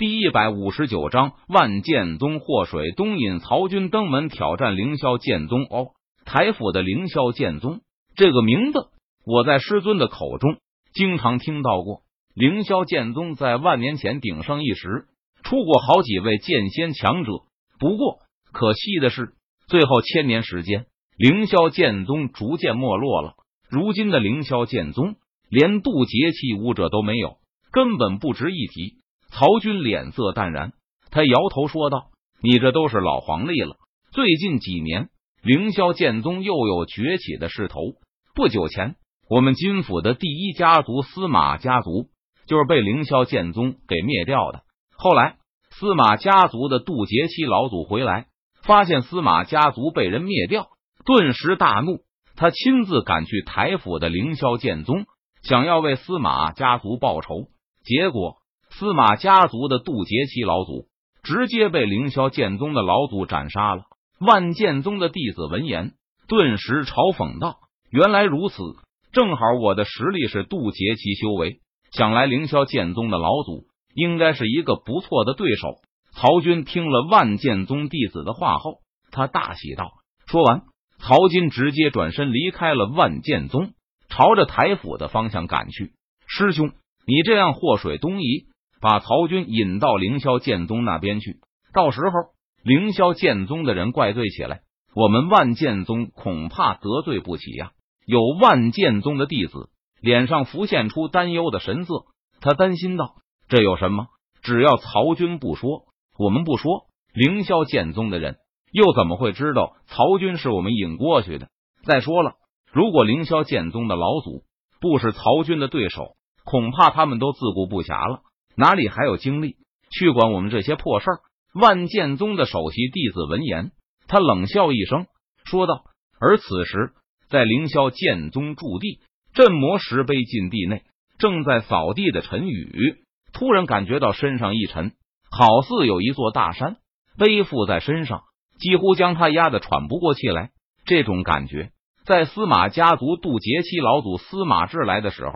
第一百五十九章，万剑宗祸水东引曹军登门挑战凌霄剑宗。哦，台府的凌霄剑宗这个名字，我在师尊的口中经常听到过。凌霄剑宗在万年前鼎盛一时，出过好几位剑仙强者。不过可惜的是，最后千年时间，凌霄剑宗逐渐没落了。如今的凌霄剑宗，连渡劫期武者都没有，根本不值一提。曹军脸色淡然，他摇头说道：“你这都是老黄历了。最近几年，凌霄剑宗又有崛起的势头。不久前，我们金府的第一家族司马家族就是被凌霄剑宗给灭掉的。后来，司马家族的渡劫期老祖回来，发现司马家族被人灭掉，顿时大怒。他亲自赶去台府的凌霄剑宗，想要为司马家族报仇。结果。”司马家族的渡劫期老祖直接被凌霄剑宗的老祖斩杀了。万剑宗的弟子闻言，顿时嘲讽道：“原来如此，正好我的实力是渡劫期修为，想来凌霄剑宗的老祖应该是一个不错的对手。”曹军听了万剑宗弟子的话后，他大喜道：“说完，曹金直接转身离开了万剑宗，朝着台府的方向赶去。师兄，你这样祸水东移。”把曹军引到凌霄剑宗那边去，到时候凌霄剑宗的人怪罪起来，我们万剑宗恐怕得罪不起呀。有万剑宗的弟子脸上浮现出担忧的神色，他担心道：“这有什么？只要曹军不说，我们不说，凌霄剑宗的人又怎么会知道曹军是我们引过去的？再说了，如果凌霄剑宗的老祖不是曹军的对手，恐怕他们都自顾不暇了。”哪里还有精力去管我们这些破事儿？万剑宗的首席弟子闻言，他冷笑一声，说道。而此时，在凌霄剑宗驻地镇魔石碑禁地内，正在扫地的陈宇突然感觉到身上一沉，好似有一座大山背负在身上，几乎将他压得喘不过气来。这种感觉，在司马家族渡劫期老祖司马志来的时候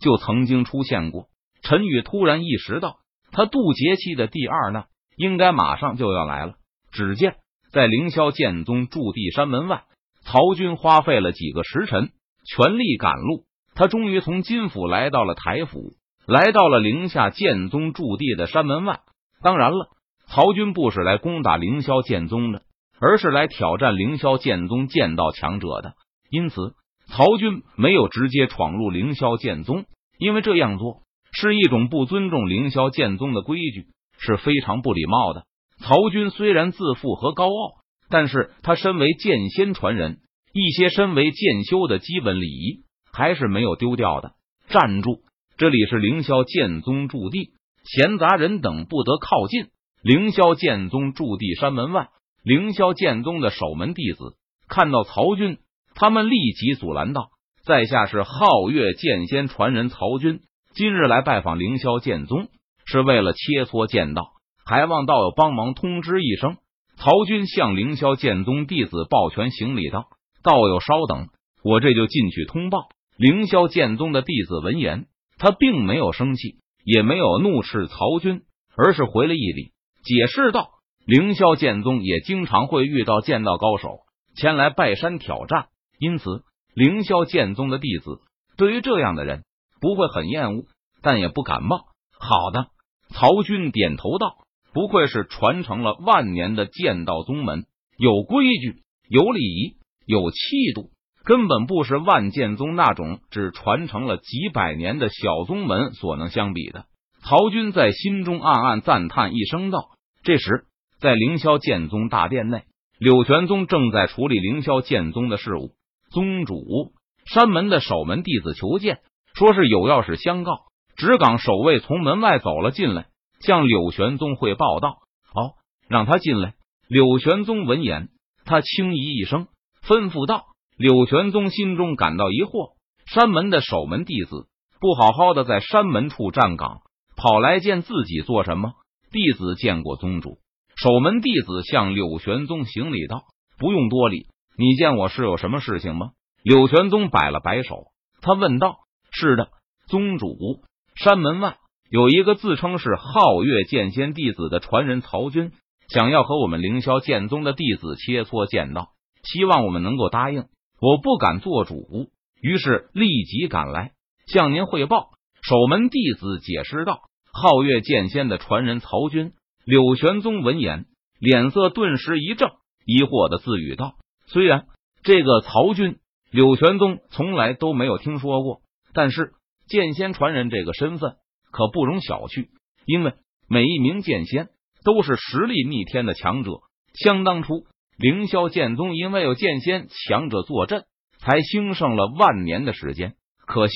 就曾经出现过。陈宇突然意识到，他渡劫期的第二难应该马上就要来了。只见在凌霄剑宗驻地山门外，曹军花费了几个时辰，全力赶路。他终于从金府来到了台府，来到了凌下剑宗驻地的山门外。当然了，曹军不是来攻打凌霄剑宗的，而是来挑战凌霄剑宗剑道强者的。因此，曹军没有直接闯入凌霄剑宗，因为这样做。是一种不尊重凌霄剑宗的规矩，是非常不礼貌的。曹军虽然自负和高傲，但是他身为剑仙传人，一些身为剑修的基本礼仪还是没有丢掉的。站住！这里是凌霄剑宗驻地，闲杂人等不得靠近。凌霄剑宗驻地山门外，凌霄剑宗的守门弟子看到曹军，他们立即阻拦道：“在下是皓月剑仙传人曹军。”今日来拜访凌霄剑宗，是为了切磋剑道，还望道友帮忙通知一声。曹军向凌霄剑宗弟子抱拳行礼道：“道友稍等，我这就进去通报。”凌霄剑宗的弟子闻言，他并没有生气，也没有怒斥曹军，而是回了一礼，解释道：“凌霄剑宗也经常会遇到剑道高手前来拜山挑战，因此凌霄剑宗的弟子对于这样的人。”不会很厌恶，但也不感冒。好的，曹军点头道：“不愧是传承了万年的剑道宗门，有规矩，有礼仪，有气度，根本不是万剑宗那种只传承了几百年的小宗门所能相比的。”曹军在心中暗暗赞叹一声道：“这时，在凌霄剑宗大殿内，柳玄宗正在处理凌霄剑宗的事务。宗主，山门的守门弟子求见。”说是有要事相告，直岗守卫从门外走了进来，向柳玄宗汇报道：“好，让他进来。”柳玄宗闻言，他轻咦一声，吩咐道：“柳玄宗心中感到疑惑，山门的守门弟子不好好的在山门处站岗，跑来见自己做什么？”弟子见过宗主。守门弟子向柳玄宗行礼道：“不用多礼，你见我是有什么事情吗？”柳玄宗摆了摆手，他问道。是的，宗主。山门外有一个自称是皓月剑仙弟子的传人曹军，想要和我们凌霄剑宗的弟子切磋剑道，希望我们能够答应。我不敢做主，于是立即赶来向您汇报。守门弟子解释道：“皓月剑仙的传人曹军。”柳玄宗闻言，脸色顿时一正，疑惑的自语道：“虽然这个曹军，柳玄宗从来都没有听说过，但是剑仙传人这个身份。”可不容小觑，因为每一名剑仙都是实力逆天的强者。想当初，凌霄剑宗因为有剑仙强者坐镇，才兴盛了万年的时间。可惜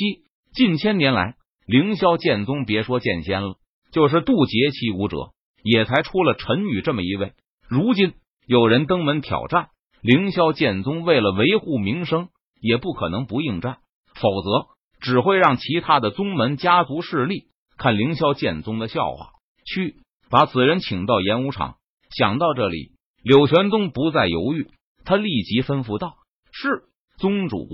近千年来，凌霄剑宗别说剑仙了，就是渡劫期武者，也才出了陈宇这么一位。如今有人登门挑战，凌霄剑宗为了维护名声，也不可能不应战，否则只会让其他的宗门家族势力。看凌霄剑宗的笑话，去把此人请到演武场。想到这里，柳玄宗不再犹豫，他立即吩咐道：“是宗主。”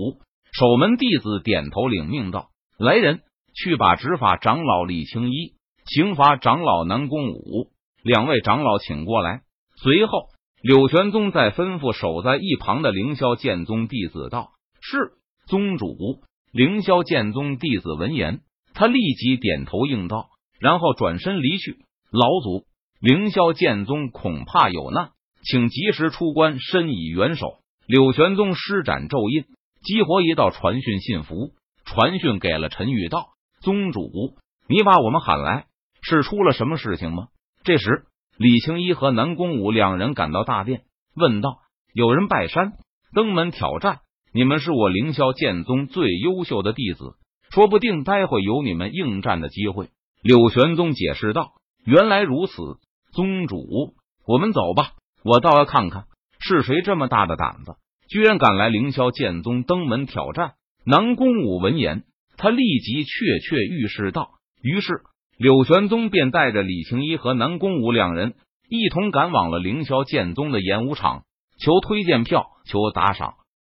守门弟子点头领命道：“来人，去把执法长老李青衣、刑罚长老南宫武两位长老请过来。”随后，柳玄宗再吩咐守在一旁的凌霄剑宗弟子道：“是宗主。”凌霄剑宗弟子闻言。他立即点头应道，然后转身离去。老祖，凌霄剑宗恐怕有难，请及时出关，伸以援手。柳玄宗施展咒印，激活一道传讯信符，传讯给了陈玉道：“宗主，你把我们喊来，是出了什么事情吗？”这时，李青衣和南宫武两人赶到大殿，问道：“有人拜山登门挑战，你们是我凌霄剑宗最优秀的弟子。”说不定待会有你们应战的机会。柳玄宗解释道：“原来如此，宗主，我们走吧。我倒要看看是谁这么大的胆子，居然敢来凌霄剑宗登门挑战。”南宫武闻言，他立即雀雀欲试道。于是，柳玄宗便带着李青衣和南宫武两人一同赶往了凌霄剑宗的演武场，求推荐票，求打赏。